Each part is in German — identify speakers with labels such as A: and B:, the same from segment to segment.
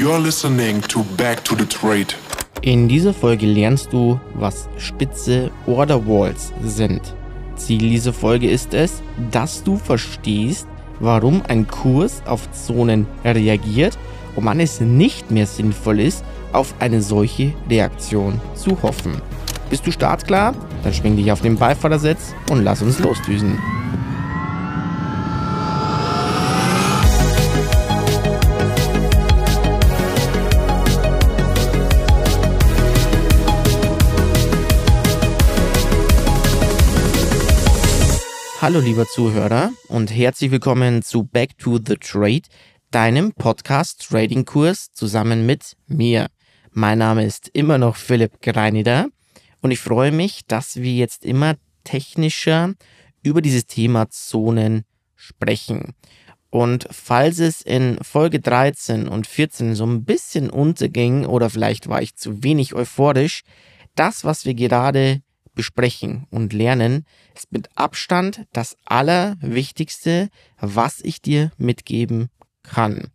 A: You're listening to Back to the Trade.
B: In dieser Folge lernst du, was spitze Order Walls sind. Ziel dieser Folge ist es, dass du verstehst, warum ein Kurs auf Zonen reagiert und wann es nicht mehr sinnvoll ist, auf eine solche Reaktion zu hoffen. Bist du startklar? Dann schwing dich auf den Beifahrersitz und lass uns losdüsen. Hallo lieber Zuhörer und herzlich willkommen zu Back to the Trade, deinem Podcast Trading Kurs zusammen mit mir. Mein Name ist immer noch Philipp Greinider und ich freue mich, dass wir jetzt immer technischer über dieses Thema Zonen sprechen. Und falls es in Folge 13 und 14 so ein bisschen unterging oder vielleicht war ich zu wenig euphorisch, das, was wir gerade besprechen und lernen, ist mit Abstand das Allerwichtigste, was ich dir mitgeben kann.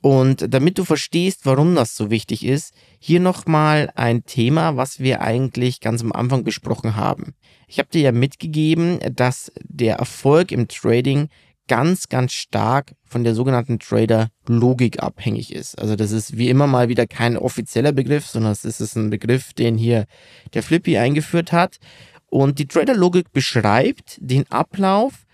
B: Und damit du verstehst, warum das so wichtig ist, hier nochmal ein Thema, was wir eigentlich ganz am Anfang besprochen haben. Ich habe dir ja mitgegeben, dass der Erfolg im Trading ganz, ganz stark von der sogenannten Trader-Logik abhängig ist. Also das ist wie immer mal wieder kein offizieller Begriff, sondern es ist ein Begriff, den hier der Flippy eingeführt hat. Und die Trader-Logik beschreibt den Ablauf,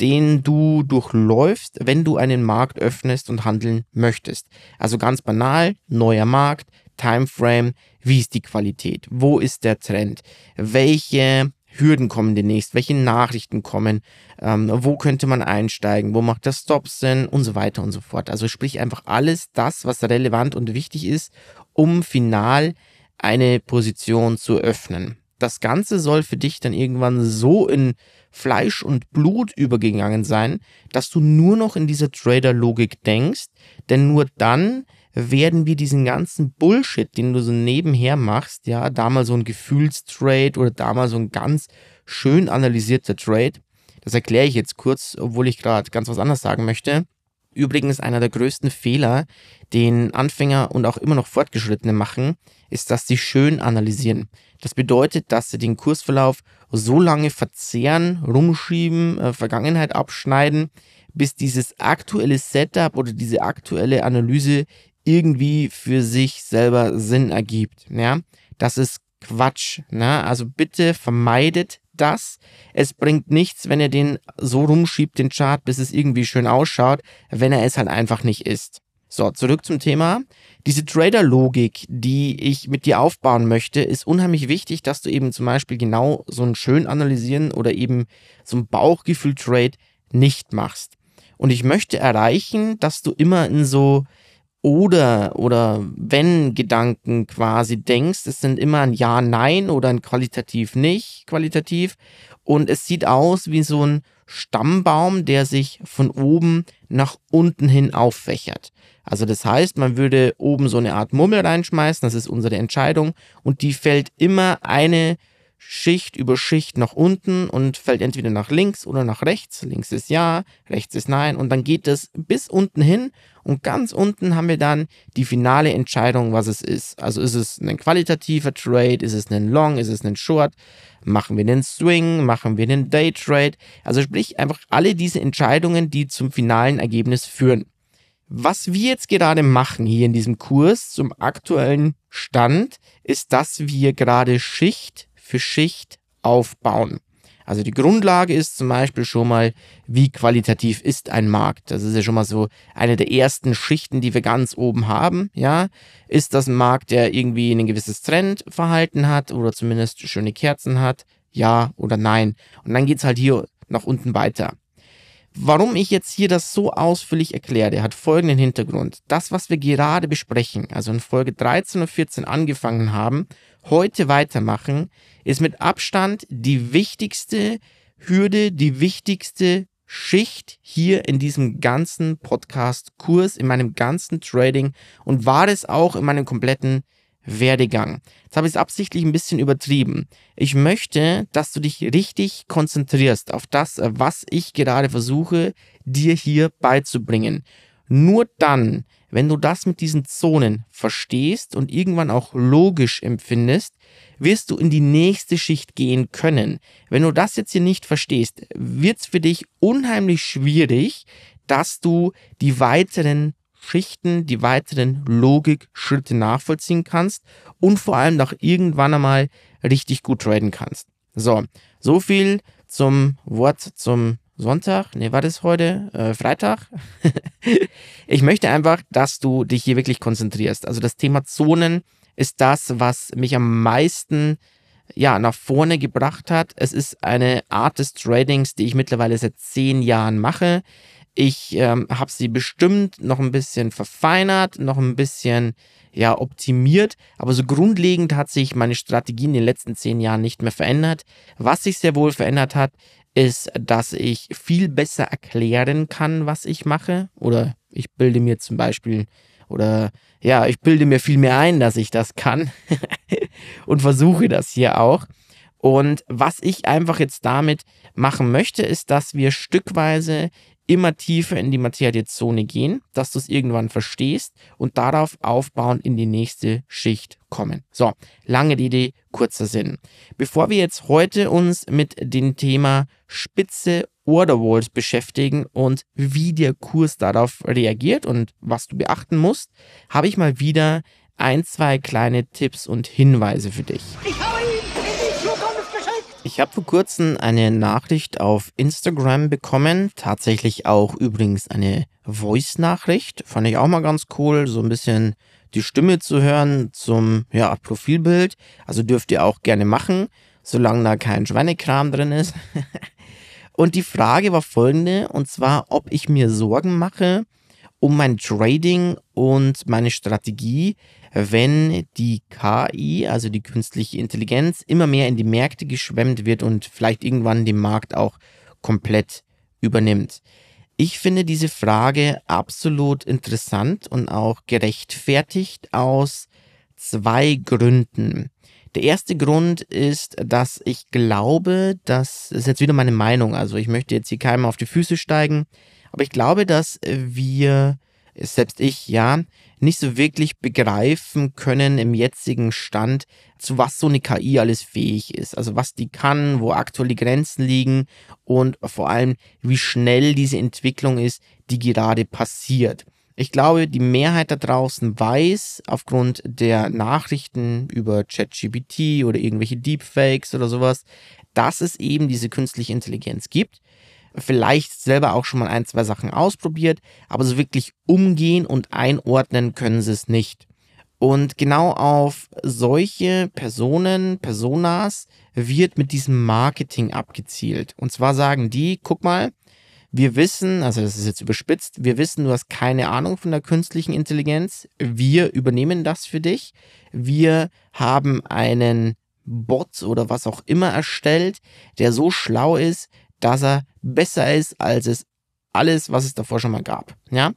B: den du durchläufst, wenn du einen Markt öffnest und handeln möchtest. Also ganz banal, neuer Markt, Timeframe, wie ist die Qualität, wo ist der Trend, welche Hürden kommen demnächst, welche Nachrichten kommen, ähm, wo könnte man einsteigen, wo macht der Stop Sinn und so weiter und so fort. Also sprich einfach alles das, was relevant und wichtig ist, um final eine Position zu öffnen. Das Ganze soll für dich dann irgendwann so in Fleisch und Blut übergegangen sein, dass du nur noch in dieser Trader-Logik denkst, denn nur dann werden wir diesen ganzen Bullshit, den du so nebenher machst, ja, da mal so ein Gefühlstrade oder da mal so ein ganz schön analysierter Trade, das erkläre ich jetzt kurz, obwohl ich gerade ganz was anderes sagen möchte. Übrigens einer der größten Fehler, den Anfänger und auch immer noch Fortgeschrittene machen, ist, dass sie schön analysieren. Das bedeutet, dass sie den Kursverlauf so lange verzehren, rumschieben, äh, Vergangenheit abschneiden, bis dieses aktuelle Setup oder diese aktuelle Analyse irgendwie für sich selber Sinn ergibt. Ja? Das ist Quatsch. Ne? Also bitte vermeidet das. Es bringt nichts, wenn ihr den so rumschiebt, den Chart, bis es irgendwie schön ausschaut, wenn er es halt einfach nicht ist. So, zurück zum Thema. Diese Trader-Logik, die ich mit dir aufbauen möchte, ist unheimlich wichtig, dass du eben zum Beispiel genau so ein schön analysieren oder eben so ein Bauchgefühl-Trade nicht machst. Und ich möchte erreichen, dass du immer in so oder oder wenn Gedanken quasi denkst, es sind immer ein Ja, Nein oder ein qualitativ nicht qualitativ und es sieht aus wie so ein Stammbaum, der sich von oben nach unten hin auffächert. Also das heißt, man würde oben so eine Art Mummel reinschmeißen, das ist unsere Entscheidung und die fällt immer eine Schicht über Schicht nach unten und fällt entweder nach links oder nach rechts. Links ist ja, rechts ist nein und dann geht es bis unten hin und ganz unten haben wir dann die finale Entscheidung, was es ist. Also ist es ein qualitativer Trade, ist es ein Long, ist es ein Short, machen wir einen Swing, machen wir einen Day Trade. Also sprich einfach alle diese Entscheidungen, die zum finalen Ergebnis führen. Was wir jetzt gerade machen hier in diesem Kurs zum aktuellen Stand, ist, dass wir gerade Schicht für Schicht aufbauen. Also die Grundlage ist zum Beispiel schon mal, wie qualitativ ist ein Markt. Das ist ja schon mal so eine der ersten Schichten, die wir ganz oben haben. Ja, ist das ein Markt, der irgendwie ein gewisses Trendverhalten hat oder zumindest schöne Kerzen hat? Ja oder nein? Und dann geht es halt hier nach unten weiter. Warum ich jetzt hier das so ausführlich erkläre, hat folgenden Hintergrund. Das, was wir gerade besprechen, also in Folge 13 und 14 angefangen haben, heute weitermachen, ist mit Abstand die wichtigste Hürde, die wichtigste Schicht hier in diesem ganzen Podcast-Kurs, in meinem ganzen Trading und war es auch in meinem kompletten Werdegang. Jetzt habe ich es absichtlich ein bisschen übertrieben. Ich möchte, dass du dich richtig konzentrierst auf das, was ich gerade versuche, dir hier beizubringen. Nur dann, wenn du das mit diesen Zonen verstehst und irgendwann auch logisch empfindest, wirst du in die nächste Schicht gehen können. Wenn du das jetzt hier nicht verstehst, wird es für dich unheimlich schwierig, dass du die weiteren Schichten, die weiteren Logikschritte nachvollziehen kannst und vor allem auch irgendwann einmal richtig gut traden kannst. So, so viel zum Wort zum Sonntag, ne, war das heute? Äh, Freitag? ich möchte einfach, dass du dich hier wirklich konzentrierst. Also das Thema Zonen ist das, was mich am meisten ja, nach vorne gebracht hat. Es ist eine Art des Tradings, die ich mittlerweile seit zehn Jahren mache. Ich ähm, habe sie bestimmt noch ein bisschen verfeinert, noch ein bisschen ja, optimiert, aber so grundlegend hat sich meine Strategie in den letzten zehn Jahren nicht mehr verändert. Was sich sehr wohl verändert hat, ist, dass ich viel besser erklären kann, was ich mache. Oder ich bilde mir zum Beispiel, oder ja, ich bilde mir viel mehr ein, dass ich das kann und versuche das hier auch. Und was ich einfach jetzt damit machen möchte, ist, dass wir stückweise immer tiefer in die Materiezone gehen, dass du es irgendwann verstehst und darauf aufbauen in die nächste Schicht kommen. So, lange Idee, kurzer Sinn. Bevor wir jetzt heute uns mit dem Thema Spitze Order Walls beschäftigen und wie der Kurs darauf reagiert und was du beachten musst, habe ich mal wieder ein, zwei kleine Tipps und Hinweise für dich. Ich ich habe vor kurzem eine Nachricht auf Instagram bekommen, tatsächlich auch übrigens eine Voice-Nachricht, fand ich auch mal ganz cool, so ein bisschen die Stimme zu hören zum ja, Profilbild. Also dürft ihr auch gerne machen, solange da kein Schweinekram drin ist. und die Frage war folgende, und zwar, ob ich mir Sorgen mache um mein Trading und meine Strategie, wenn die KI, also die künstliche Intelligenz, immer mehr in die Märkte geschwemmt wird und vielleicht irgendwann den Markt auch komplett übernimmt. Ich finde diese Frage absolut interessant und auch gerechtfertigt aus zwei Gründen. Der erste Grund ist, dass ich glaube, das ist jetzt wieder meine Meinung, also ich möchte jetzt hier keinem auf die Füße steigen, aber ich glaube, dass wir, selbst ich, ja, nicht so wirklich begreifen können im jetzigen Stand, zu was so eine KI alles fähig ist. Also was die kann, wo aktuelle Grenzen liegen und vor allem, wie schnell diese Entwicklung ist, die gerade passiert. Ich glaube, die Mehrheit da draußen weiß aufgrund der Nachrichten über ChatGPT oder irgendwelche Deepfakes oder sowas, dass es eben diese künstliche Intelligenz gibt vielleicht selber auch schon mal ein, zwei Sachen ausprobiert, aber so wirklich umgehen und einordnen können sie es nicht. Und genau auf solche Personen, Personas wird mit diesem Marketing abgezielt. Und zwar sagen die, guck mal, wir wissen, also das ist jetzt überspitzt, wir wissen, du hast keine Ahnung von der künstlichen Intelligenz. Wir übernehmen das für dich. Wir haben einen Bot oder was auch immer erstellt, der so schlau ist, dass er besser ist als es alles, was es davor schon mal gab. Ja?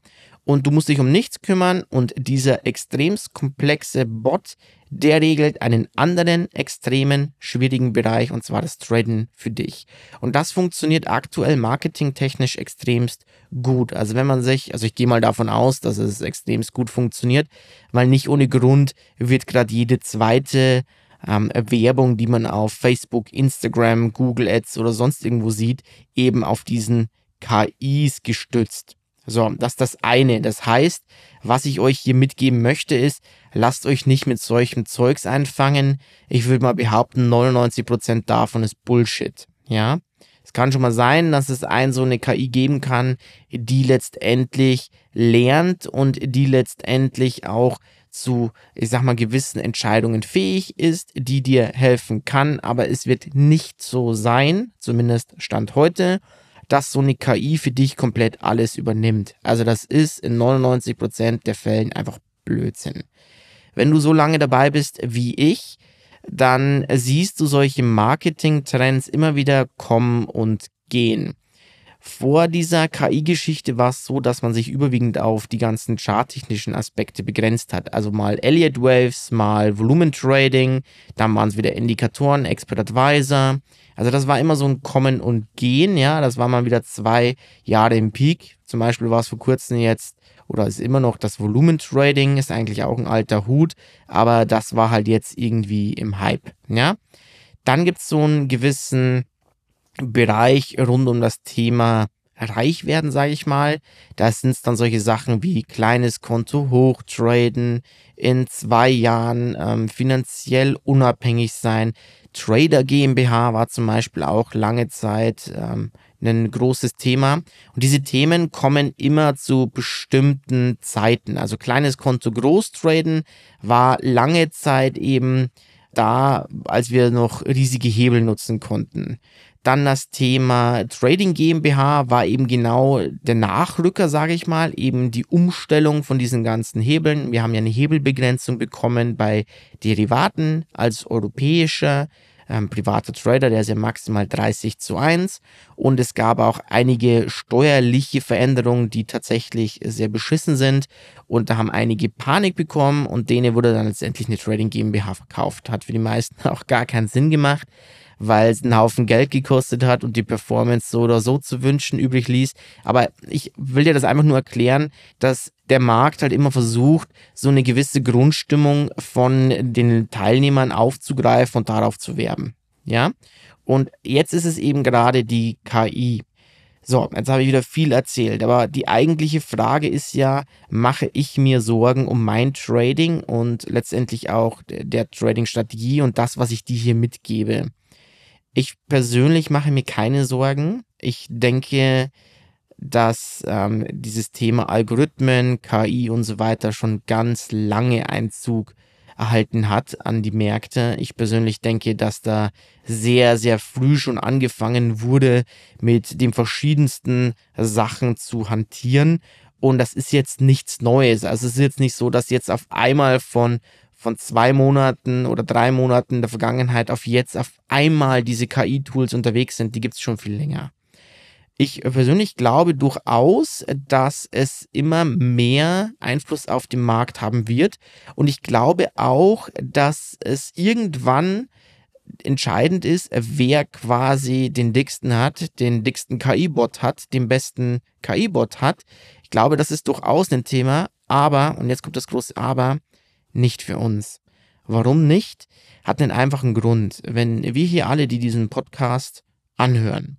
B: Und du musst dich um nichts kümmern und dieser extremst komplexe Bot, der regelt einen anderen extremen, schwierigen Bereich und zwar das Traden für dich. Und das funktioniert aktuell marketingtechnisch extremst gut. Also wenn man sich, also ich gehe mal davon aus, dass es extremst gut funktioniert, weil nicht ohne Grund wird gerade jede zweite ähm, Werbung, die man auf Facebook, Instagram, Google Ads oder sonst irgendwo sieht, eben auf diesen KIs gestützt. So, das ist das eine. Das heißt, was ich euch hier mitgeben möchte, ist, lasst euch nicht mit solchem Zeugs einfangen. Ich würde mal behaupten, 99% davon ist Bullshit. Ja. Es kann schon mal sein, dass es ein so eine KI geben kann, die letztendlich lernt und die letztendlich auch zu, ich sag mal, gewissen Entscheidungen fähig ist, die dir helfen kann, aber es wird nicht so sein, zumindest Stand heute, dass so eine KI für dich komplett alles übernimmt. Also das ist in 99% der Fällen einfach Blödsinn. Wenn du so lange dabei bist wie ich, dann siehst du solche Marketing-Trends immer wieder kommen und gehen. Vor dieser KI-Geschichte war es so, dass man sich überwiegend auf die ganzen charttechnischen Aspekte begrenzt hat. Also mal Elliott Waves, mal Volumentrading, dann waren es wieder Indikatoren, Expert Advisor. Also das war immer so ein Kommen und Gehen, ja. Das war mal wieder zwei Jahre im Peak. Zum Beispiel war es vor kurzem jetzt oder ist immer noch das Volumentrading, ist eigentlich auch ein alter Hut, aber das war halt jetzt irgendwie im Hype, ja. Dann gibt es so einen gewissen Bereich rund um das Thema reich werden, sage ich mal. Da sind es dann solche Sachen wie kleines Konto hochtraden, in zwei Jahren ähm, finanziell unabhängig sein. Trader GmbH war zum Beispiel auch lange Zeit ähm, ein großes Thema. Und diese Themen kommen immer zu bestimmten Zeiten. Also kleines Konto groß traden war lange Zeit eben da, als wir noch riesige Hebel nutzen konnten. Dann das Thema Trading GmbH war eben genau der Nachrücker, sage ich mal, eben die Umstellung von diesen ganzen Hebeln. Wir haben ja eine Hebelbegrenzung bekommen bei Derivaten als europäischer ähm, privater Trader, der ist ja maximal 30 zu 1. Und es gab auch einige steuerliche Veränderungen, die tatsächlich sehr beschissen sind. Und da haben einige Panik bekommen und denen wurde dann letztendlich eine Trading GmbH verkauft. Hat für die meisten auch gar keinen Sinn gemacht weil es einen Haufen Geld gekostet hat und die Performance so oder so zu wünschen übrig ließ. Aber ich will dir das einfach nur erklären, dass der Markt halt immer versucht, so eine gewisse Grundstimmung von den Teilnehmern aufzugreifen und darauf zu werben. Ja? Und jetzt ist es eben gerade die KI. So, jetzt habe ich wieder viel erzählt, aber die eigentliche Frage ist ja, mache ich mir Sorgen um mein Trading und letztendlich auch der Trading-Strategie und das, was ich dir hier mitgebe? Ich persönlich mache mir keine Sorgen. Ich denke, dass ähm, dieses Thema Algorithmen, KI und so weiter schon ganz lange Einzug erhalten hat an die Märkte. Ich persönlich denke, dass da sehr, sehr früh schon angefangen wurde, mit den verschiedensten Sachen zu hantieren. Und das ist jetzt nichts Neues. Also es ist jetzt nicht so, dass jetzt auf einmal von von zwei Monaten oder drei Monaten der Vergangenheit auf jetzt auf einmal diese KI-Tools unterwegs sind, die gibt es schon viel länger. Ich persönlich glaube durchaus, dass es immer mehr Einfluss auf den Markt haben wird. Und ich glaube auch, dass es irgendwann entscheidend ist, wer quasi den dicksten hat, den dicksten KI-Bot hat, den besten KI-Bot hat. Ich glaube, das ist durchaus ein Thema. Aber, und jetzt kommt das große Aber, nicht für uns. Warum nicht? Hat einen einfachen Grund. Wenn wir hier alle, die diesen Podcast anhören,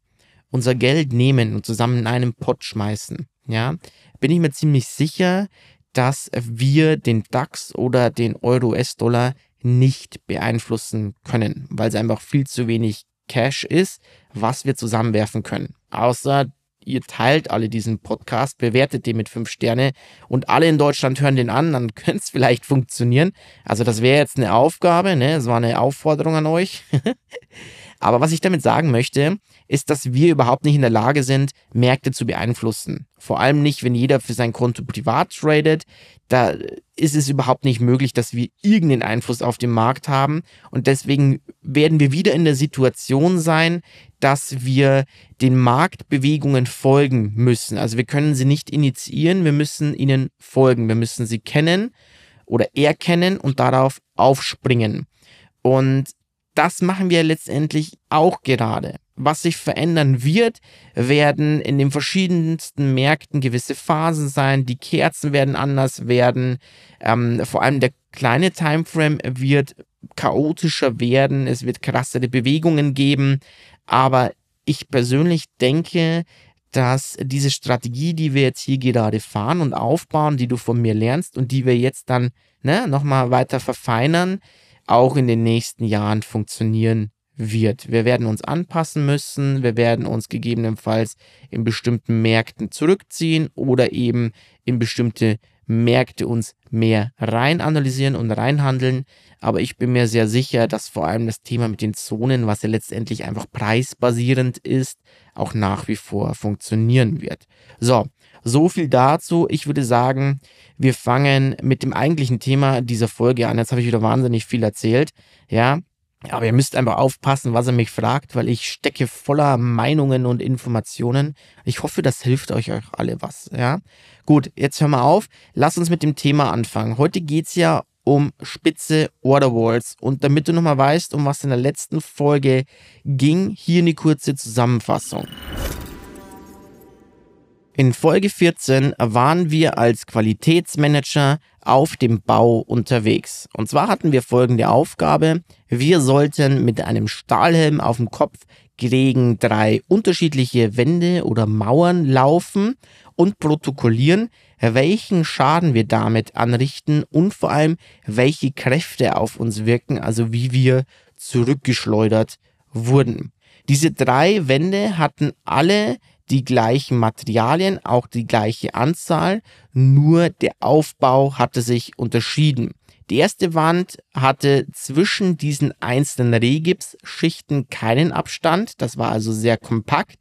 B: unser Geld nehmen und zusammen in einen Pot schmeißen, ja, bin ich mir ziemlich sicher, dass wir den DAX oder den Euro-US-Dollar nicht beeinflussen können, weil es einfach viel zu wenig Cash ist, was wir zusammenwerfen können. Außer ihr teilt alle diesen Podcast, bewertet den mit fünf Sterne und alle in Deutschland hören den an, dann könnte es vielleicht funktionieren. Also das wäre jetzt eine Aufgabe, ne? Es war eine Aufforderung an euch. Aber was ich damit sagen möchte, ist, dass wir überhaupt nicht in der Lage sind, Märkte zu beeinflussen. Vor allem nicht, wenn jeder für sein Konto privat tradet. Da ist es überhaupt nicht möglich, dass wir irgendeinen Einfluss auf den Markt haben. Und deswegen werden wir wieder in der Situation sein, dass wir den Marktbewegungen folgen müssen. Also wir können sie nicht initiieren, wir müssen ihnen folgen. Wir müssen sie kennen oder erkennen und darauf aufspringen. Und das machen wir letztendlich auch gerade. Was sich verändern wird, werden in den verschiedensten Märkten gewisse Phasen sein. Die Kerzen werden anders werden. Ähm, vor allem der kleine Timeframe wird chaotischer werden. Es wird krassere Bewegungen geben. Aber ich persönlich denke, dass diese Strategie, die wir jetzt hier gerade fahren und aufbauen, die du von mir lernst und die wir jetzt dann ne, nochmal weiter verfeinern, auch in den nächsten Jahren funktionieren wird. Wir werden uns anpassen müssen, wir werden uns gegebenenfalls in bestimmten Märkten zurückziehen oder eben in bestimmte Märkte uns mehr rein analysieren und reinhandeln. Aber ich bin mir sehr sicher, dass vor allem das Thema mit den Zonen, was ja letztendlich einfach preisbasierend ist, auch nach wie vor funktionieren wird. So, so viel dazu. Ich würde sagen, wir fangen mit dem eigentlichen Thema dieser Folge an. Jetzt habe ich wieder wahnsinnig viel erzählt. Ja, aber ihr müsst einfach aufpassen, was ihr mich fragt, weil ich stecke voller Meinungen und Informationen. Ich hoffe, das hilft euch auch alle was. Ja, gut, jetzt hör mal auf. Lass uns mit dem Thema anfangen. Heute geht es ja um spitze Orderwalls. Und damit du nochmal weißt, um was in der letzten Folge ging, hier eine kurze Zusammenfassung. In Folge 14 waren wir als Qualitätsmanager auf dem Bau unterwegs. Und zwar hatten wir folgende Aufgabe. Wir sollten mit einem Stahlhelm auf dem Kopf gegen drei unterschiedliche Wände oder Mauern laufen und protokollieren, welchen Schaden wir damit anrichten und vor allem, welche Kräfte auf uns wirken, also wie wir zurückgeschleudert wurden. Diese drei Wände hatten alle die gleichen Materialien, auch die gleiche Anzahl, nur der Aufbau hatte sich unterschieden. Die erste Wand hatte zwischen diesen einzelnen Rehgipsschichten keinen Abstand, das war also sehr kompakt.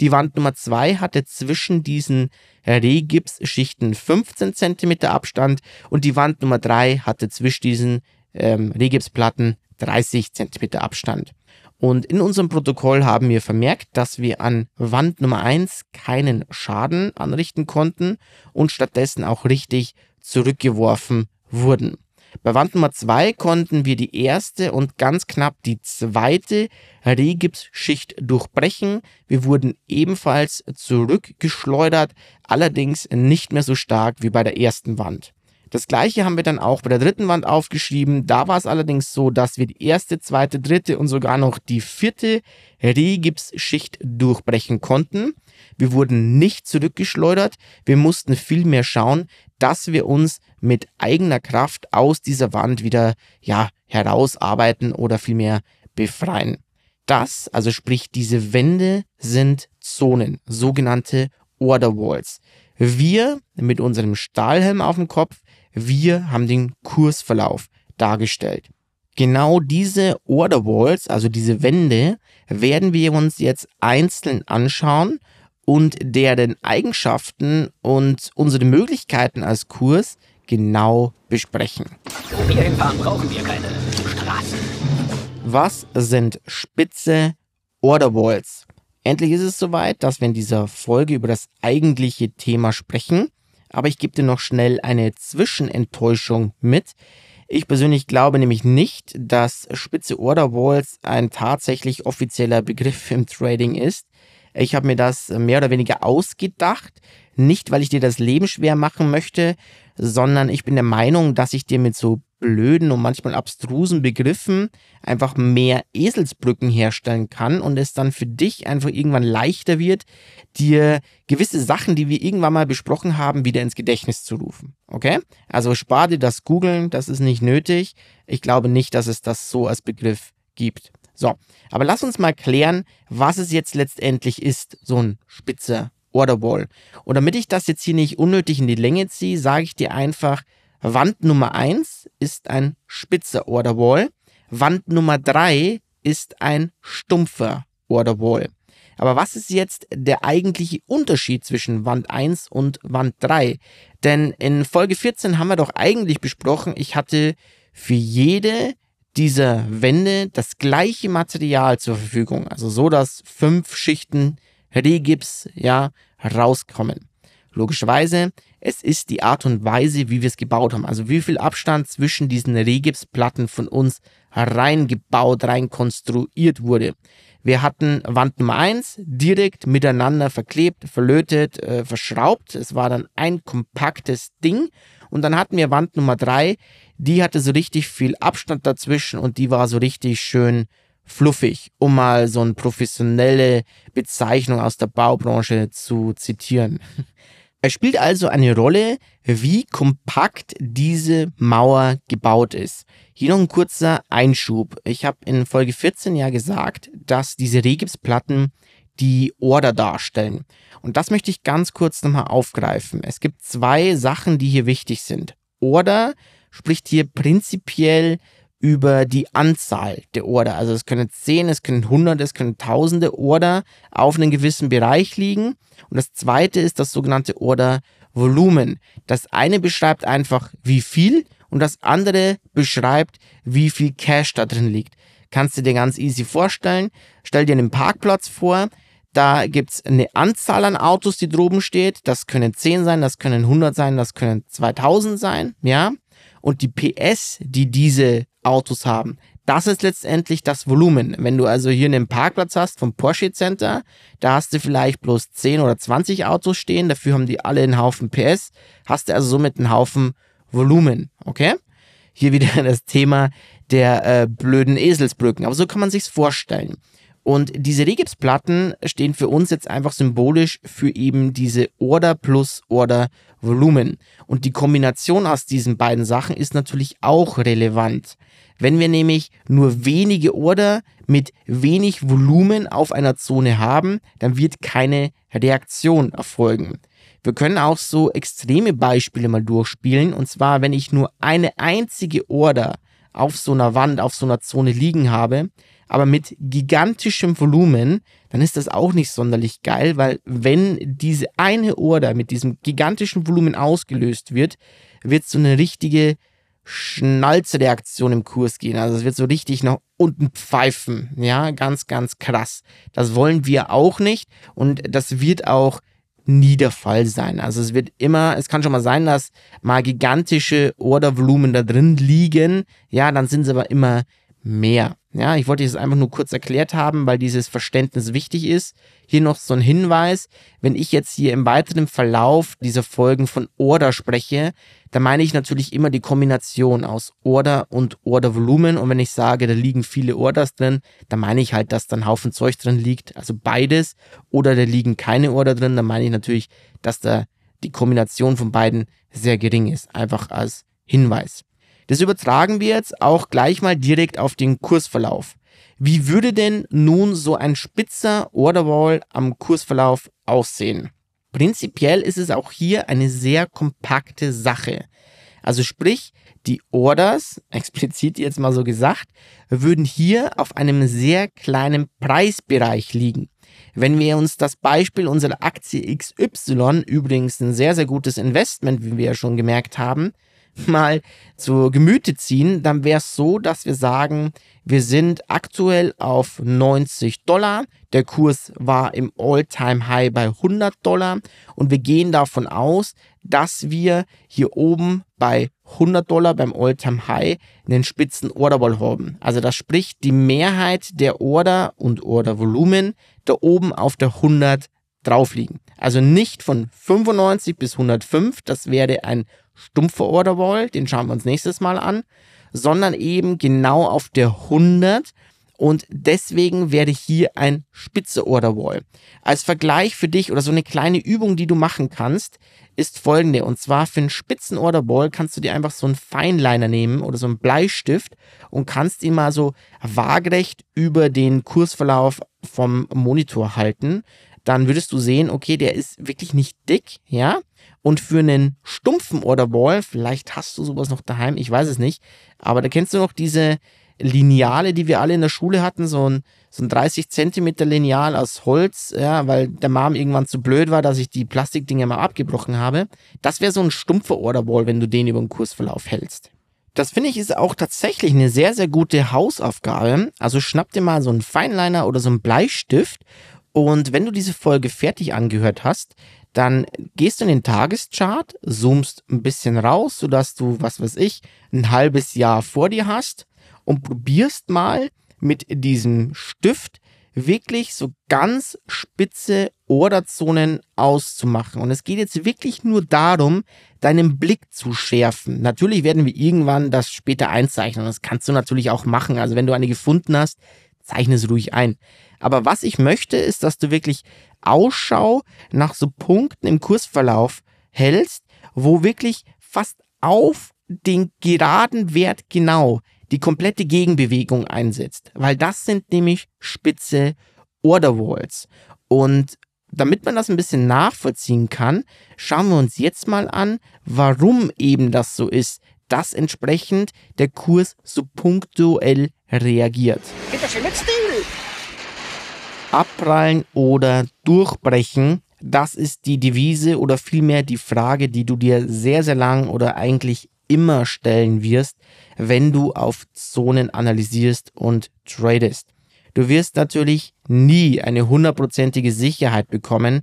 B: Die Wand Nummer zwei hatte zwischen diesen Rehgipsschichten 15 cm Abstand und die Wand Nummer drei hatte zwischen diesen ähm, Rehgipsplatten 30 cm Abstand. Und in unserem Protokoll haben wir vermerkt, dass wir an Wand Nummer eins keinen Schaden anrichten konnten und stattdessen auch richtig zurückgeworfen wurden. Bei Wand Nummer 2 konnten wir die erste und ganz knapp die zweite Rehgipsschicht durchbrechen. Wir wurden ebenfalls zurückgeschleudert, allerdings nicht mehr so stark wie bei der ersten Wand. Das gleiche haben wir dann auch bei der dritten Wand aufgeschrieben. Da war es allerdings so, dass wir die erste, zweite, dritte und sogar noch die vierte Rehgipsschicht durchbrechen konnten. Wir wurden nicht zurückgeschleudert. Wir mussten vielmehr schauen, dass wir uns mit eigener Kraft aus dieser Wand wieder, ja, herausarbeiten oder vielmehr befreien. Das, also sprich diese Wände sind Zonen, sogenannte Order Walls. Wir mit unserem Stahlhelm auf dem Kopf, wir haben den Kursverlauf dargestellt. Genau diese Order Walls, also diese Wände, werden wir uns jetzt einzeln anschauen und deren Eigenschaften und unsere Möglichkeiten als Kurs genau besprechen.
C: Hinfahren, brauchen wir keine Straßen.
B: Was sind spitze Order Walls? Endlich ist es soweit, dass wir in dieser Folge über das eigentliche Thema sprechen aber ich gebe dir noch schnell eine Zwischenenttäuschung mit. Ich persönlich glaube nämlich nicht, dass spitze Order Walls ein tatsächlich offizieller Begriff im Trading ist. Ich habe mir das mehr oder weniger ausgedacht, nicht weil ich dir das Leben schwer machen möchte, sondern ich bin der Meinung, dass ich dir mit so blöden und manchmal abstrusen Begriffen einfach mehr Eselsbrücken herstellen kann und es dann für dich einfach irgendwann leichter wird, dir gewisse Sachen, die wir irgendwann mal besprochen haben, wieder ins Gedächtnis zu rufen. Okay? Also spar dir das Googeln, das ist nicht nötig. Ich glaube nicht, dass es das so als Begriff gibt. So, aber lass uns mal klären, was es jetzt letztendlich ist, so ein spitzer Orderwall. Und damit ich das jetzt hier nicht unnötig in die Länge ziehe, sage ich dir einfach, Wand Nummer 1 ist ein spitzer Orderwall. Wand Nummer 3 ist ein stumpfer Orderwall. Aber was ist jetzt der eigentliche Unterschied zwischen Wand 1 und Wand 3? Denn in Folge 14 haben wir doch eigentlich besprochen, ich hatte für jede dieser Wände das gleiche Material zur Verfügung. Also so, dass fünf Schichten Regips ja rauskommen. Logischerweise, es ist die Art und Weise, wie wir es gebaut haben. Also wie viel Abstand zwischen diesen Regipsplatten von uns reingebaut, rein konstruiert wurde. Wir hatten Wand Nummer 1 direkt miteinander verklebt, verlötet, äh, verschraubt. Es war dann ein kompaktes Ding. Und dann hatten wir Wand Nummer 3, die hatte so richtig viel Abstand dazwischen und die war so richtig schön fluffig, um mal so eine professionelle Bezeichnung aus der Baubranche zu zitieren. Es spielt also eine Rolle, wie kompakt diese Mauer gebaut ist. Hier noch ein kurzer Einschub. Ich habe in Folge 14 ja gesagt, dass diese Regipsplatten die Order darstellen. Und das möchte ich ganz kurz nochmal aufgreifen. Es gibt zwei Sachen, die hier wichtig sind. Order spricht hier prinzipiell über die Anzahl der Order. Also es können 10, es können 100, es können tausende Order auf einem gewissen Bereich liegen. Und das zweite ist das sogenannte Order Volumen. Das eine beschreibt einfach, wie viel und das andere beschreibt, wie viel Cash da drin liegt. Kannst du dir ganz easy vorstellen. Stell dir einen Parkplatz vor. Da gibt's eine Anzahl an Autos, die droben steht. Das können 10 sein, das können 100 sein, das können 2000 sein, ja. Und die PS, die diese Autos haben, Das ist letztendlich das Volumen. Wenn du also hier einen Parkplatz hast vom Porsche Center, da hast du vielleicht bloß 10 oder 20 Autos stehen, dafür haben die alle einen Haufen PS, hast du also somit einen Haufen Volumen, okay? Hier wieder das Thema der äh, blöden Eselsbrücken, aber so kann man sich's vorstellen. Und diese Regipsplatten stehen für uns jetzt einfach symbolisch für eben diese Order plus Order Volumen. Und die Kombination aus diesen beiden Sachen ist natürlich auch relevant. Wenn wir nämlich nur wenige Order mit wenig Volumen auf einer Zone haben, dann wird keine Reaktion erfolgen. Wir können auch so extreme Beispiele mal durchspielen. Und zwar, wenn ich nur eine einzige Order auf so einer Wand, auf so einer Zone liegen habe, aber mit gigantischem Volumen, dann ist das auch nicht sonderlich geil, weil wenn diese eine Order mit diesem gigantischen Volumen ausgelöst wird, wird so eine richtige Schnalzreaktion im Kurs gehen. Also es wird so richtig nach unten pfeifen. Ja, ganz, ganz krass. Das wollen wir auch nicht und das wird auch nie der Fall sein. Also es wird immer, es kann schon mal sein, dass mal gigantische Ordervolumen da drin liegen. Ja, dann sind sie aber immer mehr. Ja, ich wollte es einfach nur kurz erklärt haben, weil dieses Verständnis wichtig ist. Hier noch so ein Hinweis. Wenn ich jetzt hier im weiteren Verlauf dieser Folgen von Order spreche, dann meine ich natürlich immer die Kombination aus Order und Ordervolumen. Und wenn ich sage, da liegen viele Orders drin, dann meine ich halt, dass da ein Haufen Zeug drin liegt. Also beides. Oder da liegen keine Order drin, dann meine ich natürlich, dass da die Kombination von beiden sehr gering ist. Einfach als Hinweis. Das übertragen wir jetzt auch gleich mal direkt auf den Kursverlauf. Wie würde denn nun so ein spitzer Orderwall am Kursverlauf aussehen? Prinzipiell ist es auch hier eine sehr kompakte Sache. Also sprich, die Orders, explizit jetzt mal so gesagt, würden hier auf einem sehr kleinen Preisbereich liegen. Wenn wir uns das Beispiel unserer Aktie XY, übrigens ein sehr, sehr gutes Investment, wie wir ja schon gemerkt haben, mal zu Gemüte ziehen, dann wäre es so, dass wir sagen, wir sind aktuell auf 90 Dollar. Der Kurs war im All-Time-High bei 100 Dollar und wir gehen davon aus, dass wir hier oben bei 100 Dollar beim All-Time-High einen spitzen Orderball haben. Also das spricht die Mehrheit der Order und Ordervolumen da oben auf der 100 drauf liegen. Also nicht von 95 bis 105, das wäre ein stumpfer Orderwall, den schauen wir uns nächstes Mal an, sondern eben genau auf der 100 und deswegen werde hier ein spitze Orderwall. Als Vergleich für dich oder so eine kleine Übung, die du machen kannst, ist folgende. Und zwar für einen spitzen Orderwall kannst du dir einfach so einen Feinliner nehmen oder so einen Bleistift und kannst ihn mal so waagerecht über den Kursverlauf vom Monitor halten. Dann würdest du sehen, okay, der ist wirklich nicht dick, ja, und für einen stumpfen Orderball, vielleicht hast du sowas noch daheim, ich weiß es nicht, aber da kennst du noch diese Lineale, die wir alle in der Schule hatten, so ein, so ein 30 Zentimeter Lineal aus Holz, ja, weil der Mom irgendwann zu blöd war, dass ich die Plastikdinger mal abgebrochen habe. Das wäre so ein stumpfer Orderball, wenn du den über den Kursverlauf hältst. Das finde ich ist auch tatsächlich eine sehr, sehr gute Hausaufgabe. Also schnapp dir mal so einen Feinliner oder so einen Bleistift und wenn du diese Folge fertig angehört hast, dann gehst du in den Tageschart, zoomst ein bisschen raus, sodass du, was weiß ich, ein halbes Jahr vor dir hast und probierst mal mit diesem Stift wirklich so ganz spitze Orderzonen auszumachen. Und es geht jetzt wirklich nur darum, deinen Blick zu schärfen. Natürlich werden wir irgendwann das später einzeichnen. Das kannst du natürlich auch machen. Also wenn du eine gefunden hast, zeichne es ruhig ein. Aber was ich möchte, ist, dass du wirklich Ausschau nach so Punkten im Kursverlauf hältst, wo wirklich fast auf den geraden Wert genau die komplette Gegenbewegung einsetzt, weil das sind nämlich spitze Orderwalls. Und damit man das ein bisschen nachvollziehen kann, schauen wir uns jetzt mal an, warum eben das so ist, dass entsprechend der Kurs so punktuell reagiert. Bitte schön mit Stil abprallen oder durchbrechen. Das ist die Devise oder vielmehr die Frage, die du dir sehr, sehr lang oder eigentlich immer stellen wirst, wenn du auf Zonen analysierst und tradest. Du wirst natürlich nie eine hundertprozentige Sicherheit bekommen,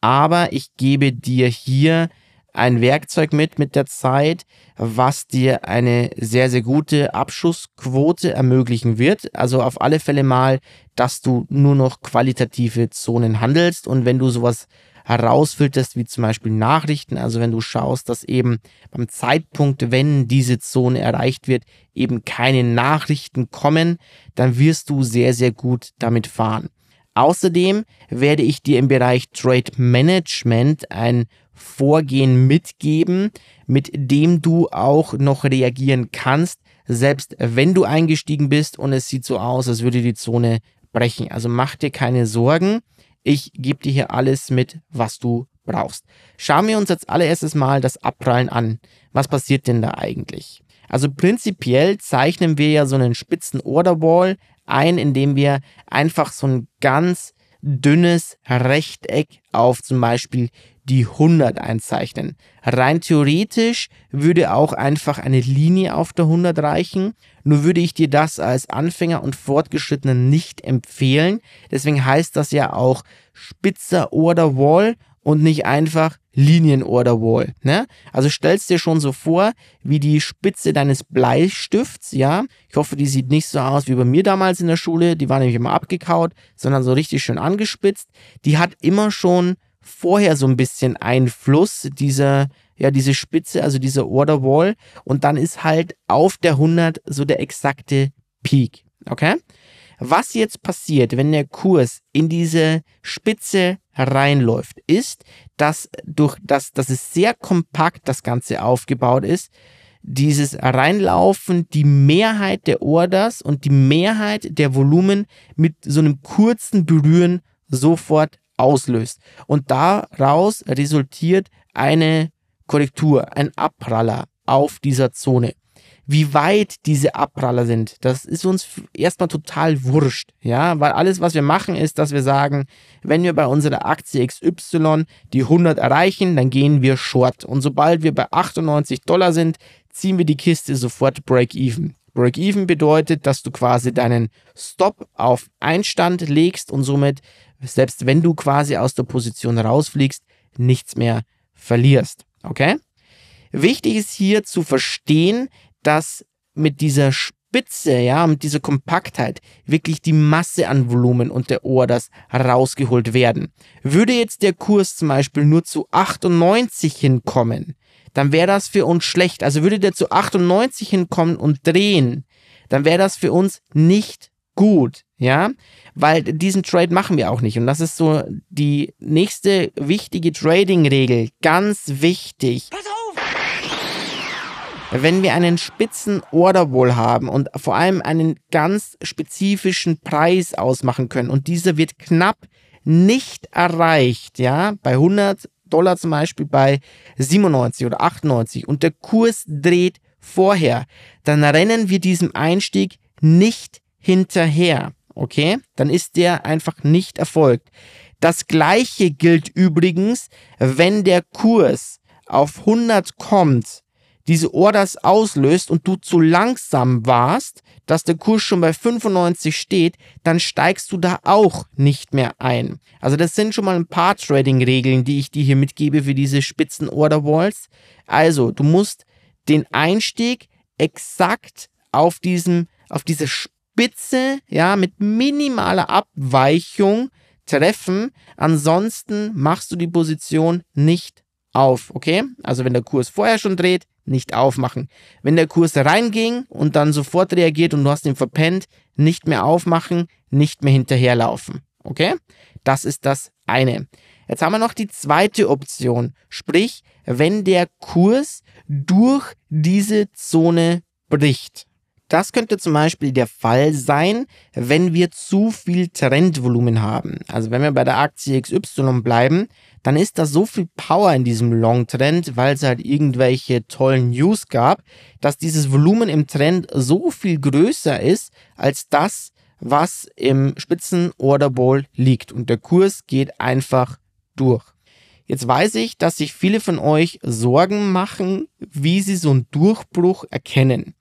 B: aber ich gebe dir hier ein Werkzeug mit mit der Zeit, was dir eine sehr, sehr gute Abschussquote ermöglichen wird. Also auf alle Fälle mal, dass du nur noch qualitative Zonen handelst und wenn du sowas herausfilterst, wie zum Beispiel Nachrichten, also wenn du schaust, dass eben beim Zeitpunkt, wenn diese Zone erreicht wird, eben keine Nachrichten kommen, dann wirst du sehr, sehr gut damit fahren. Außerdem werde ich dir im Bereich Trade Management ein Vorgehen mitgeben, mit dem du auch noch reagieren kannst, selbst wenn du eingestiegen bist und es sieht so aus, als würde die Zone brechen. Also mach dir keine Sorgen. Ich gebe dir hier alles mit, was du brauchst. Schauen wir uns als allererstes mal das Abprallen an. Was passiert denn da eigentlich? Also prinzipiell zeichnen wir ja so einen spitzen Order Wall ein, indem wir einfach so ein ganz dünnes Rechteck auf zum Beispiel die 100 einzeichnen. Rein theoretisch würde auch einfach eine Linie auf der 100 reichen. Nur würde ich dir das als Anfänger und Fortgeschrittenen nicht empfehlen. Deswegen heißt das ja auch spitzer Order Wall und nicht einfach Linien-Order Wall. Ne? Also stellst dir schon so vor, wie die Spitze deines Bleistifts, ja. Ich hoffe, die sieht nicht so aus wie bei mir damals in der Schule. Die war nämlich immer abgekaut, sondern so richtig schön angespitzt. Die hat immer schon vorher so ein bisschen Einfluss, dieser, ja, diese Spitze, also dieser Order Wall. Und dann ist halt auf der 100 so der exakte Peak. Okay? Was jetzt passiert, wenn der Kurs in diese Spitze reinläuft, ist, dass durch das, dass es sehr kompakt das Ganze aufgebaut ist, dieses Reinlaufen die Mehrheit der Orders und die Mehrheit der Volumen mit so einem kurzen Berühren sofort auslöst. Und daraus resultiert eine Korrektur, ein Abpraller auf dieser Zone wie weit diese Abpraller sind, das ist uns erstmal total wurscht, ja, weil alles, was wir machen, ist, dass wir sagen, wenn wir bei unserer Aktie XY die 100 erreichen, dann gehen wir short und sobald wir bei 98 Dollar sind, ziehen wir die Kiste sofort Break-Even. Break-Even bedeutet, dass du quasi deinen Stop auf Einstand legst und somit, selbst wenn du quasi aus der Position rausfliegst, nichts mehr verlierst. Okay? Wichtig ist hier zu verstehen, dass mit dieser Spitze, ja, mit dieser Kompaktheit wirklich die Masse an Volumen und der Orders herausgeholt werden. Würde jetzt der Kurs zum Beispiel nur zu 98 hinkommen, dann wäre das für uns schlecht. Also würde der zu 98 hinkommen und drehen, dann wäre das für uns nicht gut, ja, weil diesen Trade machen wir auch nicht. Und das ist so die nächste wichtige Trading-Regel, ganz wichtig. Pass wenn wir einen spitzen Order Wall haben und vor allem einen ganz spezifischen Preis ausmachen können und dieser wird knapp nicht erreicht, ja, bei 100 Dollar zum Beispiel bei 97 oder 98 und der Kurs dreht vorher, dann rennen wir diesem Einstieg nicht hinterher, okay? Dann ist der einfach nicht erfolgt. Das gleiche gilt übrigens, wenn der Kurs auf 100 kommt diese Orders auslöst und du zu langsam warst, dass der Kurs schon bei 95 steht, dann steigst du da auch nicht mehr ein. Also das sind schon mal ein paar Trading-Regeln, die ich dir hier mitgebe für diese spitzen Order Walls. Also du musst den Einstieg exakt auf diesem, auf diese Spitze, ja, mit minimaler Abweichung treffen. Ansonsten machst du die Position nicht auf, okay? Also wenn der Kurs vorher schon dreht, nicht aufmachen. Wenn der Kurs reinging und dann sofort reagiert und du hast ihn verpennt, nicht mehr aufmachen, nicht mehr hinterherlaufen. Okay? Das ist das eine. Jetzt haben wir noch die zweite Option. Sprich, wenn der Kurs durch diese Zone bricht. Das könnte zum Beispiel der Fall sein, wenn wir zu viel Trendvolumen haben. Also wenn wir bei der Aktie XY bleiben, dann ist da so viel Power in diesem Long-Trend, weil es halt irgendwelche tollen News gab, dass dieses Volumen im Trend so viel größer ist als das, was im Spitzen Order Bowl liegt. Und der Kurs geht einfach durch. Jetzt weiß ich, dass sich viele von euch Sorgen machen, wie sie so einen Durchbruch erkennen.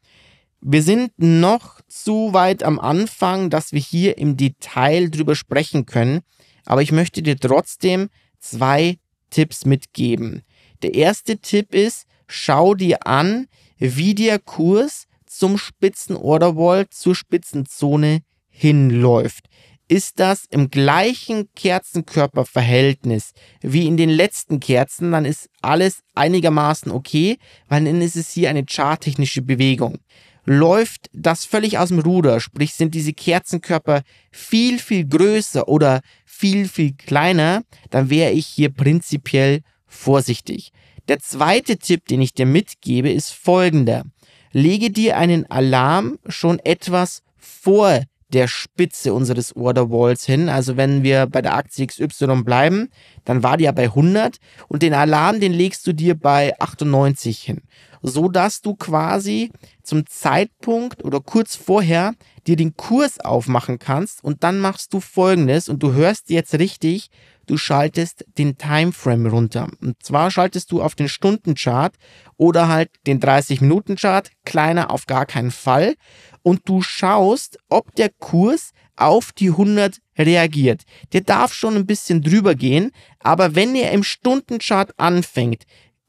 B: Wir sind noch zu weit am Anfang, dass wir hier im Detail drüber sprechen können, aber ich möchte dir trotzdem zwei Tipps mitgeben. Der erste Tipp ist, schau dir an, wie der Kurs zum spitzen Orderwall, zur Spitzenzone hinläuft. Ist das im gleichen Kerzenkörperverhältnis wie in den letzten Kerzen, dann ist alles einigermaßen okay, weil dann ist es hier eine charttechnische Bewegung. Läuft das völlig aus dem Ruder, sprich sind diese Kerzenkörper viel, viel größer oder viel, viel kleiner, dann wäre ich hier prinzipiell vorsichtig. Der zweite Tipp, den ich dir mitgebe, ist folgender. Lege dir einen Alarm schon etwas vor der Spitze unseres Order Walls hin. Also wenn wir bei der Aktie XY bleiben, dann war die ja bei 100 und den Alarm, den legst du dir bei 98 hin, so dass du quasi zum Zeitpunkt oder kurz vorher dir den Kurs aufmachen kannst und dann machst du folgendes und du hörst jetzt richtig, du schaltest den Timeframe runter. Und zwar schaltest du auf den Stundenchart oder halt den 30-Minuten-Chart, kleiner auf gar keinen Fall. Und du schaust, ob der Kurs auf die 100 reagiert. Der darf schon ein bisschen drüber gehen, aber wenn er im Stundenchart anfängt,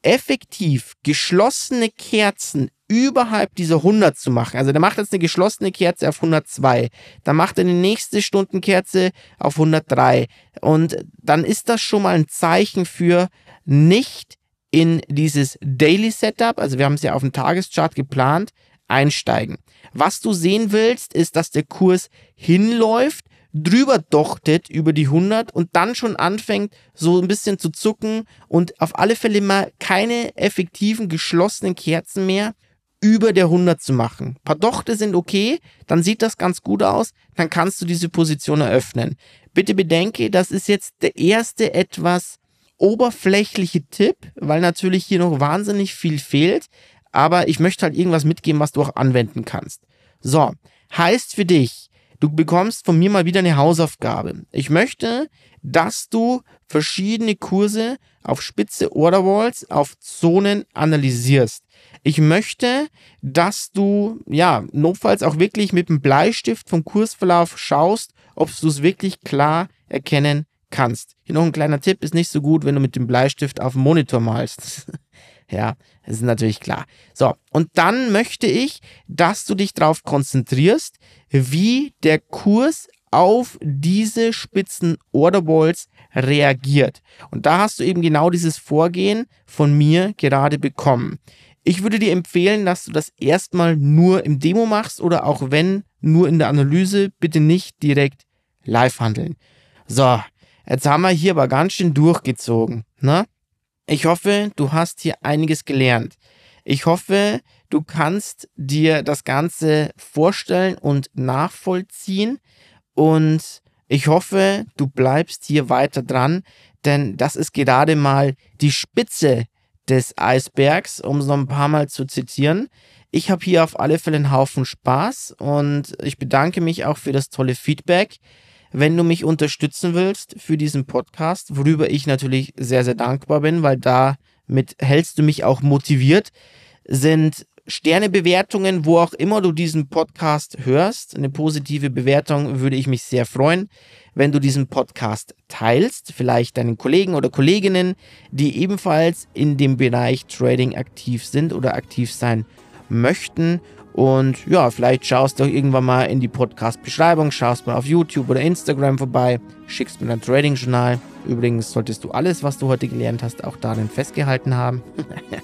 B: effektiv geschlossene Kerzen überhalb dieser 100 zu machen. Also der macht jetzt eine geschlossene Kerze auf 102, dann macht er eine nächste Stundenkerze auf 103 und dann ist das schon mal ein Zeichen für nicht in dieses Daily Setup, also wir haben es ja auf dem Tageschart geplant, einsteigen. Was du sehen willst, ist, dass der Kurs hinläuft, drüber dochtet über die 100 und dann schon anfängt so ein bisschen zu zucken und auf alle Fälle mal keine effektiven geschlossenen Kerzen mehr über der 100 zu machen. Ein paar Dochte sind okay, dann sieht das ganz gut aus, dann kannst du diese Position eröffnen. Bitte bedenke, das ist jetzt der erste etwas oberflächliche Tipp, weil natürlich hier noch wahnsinnig viel fehlt, aber ich möchte halt irgendwas mitgeben, was du auch anwenden kannst. So, heißt für dich, du bekommst von mir mal wieder eine Hausaufgabe. Ich möchte, dass du verschiedene Kurse auf spitze Orderwalls, auf Zonen analysierst. Ich möchte, dass du, ja, notfalls auch wirklich mit dem Bleistift vom Kursverlauf schaust, ob du es wirklich klar erkennen kannst. Hier noch ein kleiner Tipp, ist nicht so gut, wenn du mit dem Bleistift auf dem Monitor malst. ja, das ist natürlich klar. So, und dann möchte ich, dass du dich darauf konzentrierst, wie der Kurs auf diese spitzen Orderballs reagiert. Und da hast du eben genau dieses Vorgehen von mir gerade bekommen. Ich würde dir empfehlen, dass du das erstmal nur im Demo machst oder auch wenn nur in der Analyse, bitte nicht direkt live handeln. So, jetzt haben wir hier aber ganz schön durchgezogen. Ne? Ich hoffe, du hast hier einiges gelernt. Ich hoffe, du kannst dir das Ganze vorstellen und nachvollziehen. Und ich hoffe, du bleibst hier weiter dran, denn das ist gerade mal die Spitze des Eisbergs, um es noch ein paar Mal zu zitieren. Ich habe hier auf alle Fälle einen Haufen Spaß und ich bedanke mich auch für das tolle Feedback. Wenn du mich unterstützen willst für diesen Podcast, worüber ich natürlich sehr, sehr dankbar bin, weil damit hältst du mich auch motiviert, sind Sternebewertungen, wo auch immer du diesen Podcast hörst. Eine positive Bewertung würde ich mich sehr freuen, wenn du diesen Podcast teilst. Vielleicht deinen Kollegen oder Kolleginnen, die ebenfalls in dem Bereich Trading aktiv sind oder aktiv sein möchten. Und ja, vielleicht schaust du auch irgendwann mal in die Podcast-Beschreibung, schaust mal auf YouTube oder Instagram vorbei, schickst mir dein Trading-Journal. Übrigens solltest du alles, was du heute gelernt hast, auch darin festgehalten haben.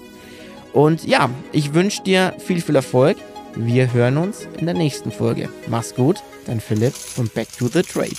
B: Und ja, ich wünsche dir viel, viel Erfolg. Wir hören uns in der nächsten Folge. Mach's gut, dein Philipp von Back to the Trade.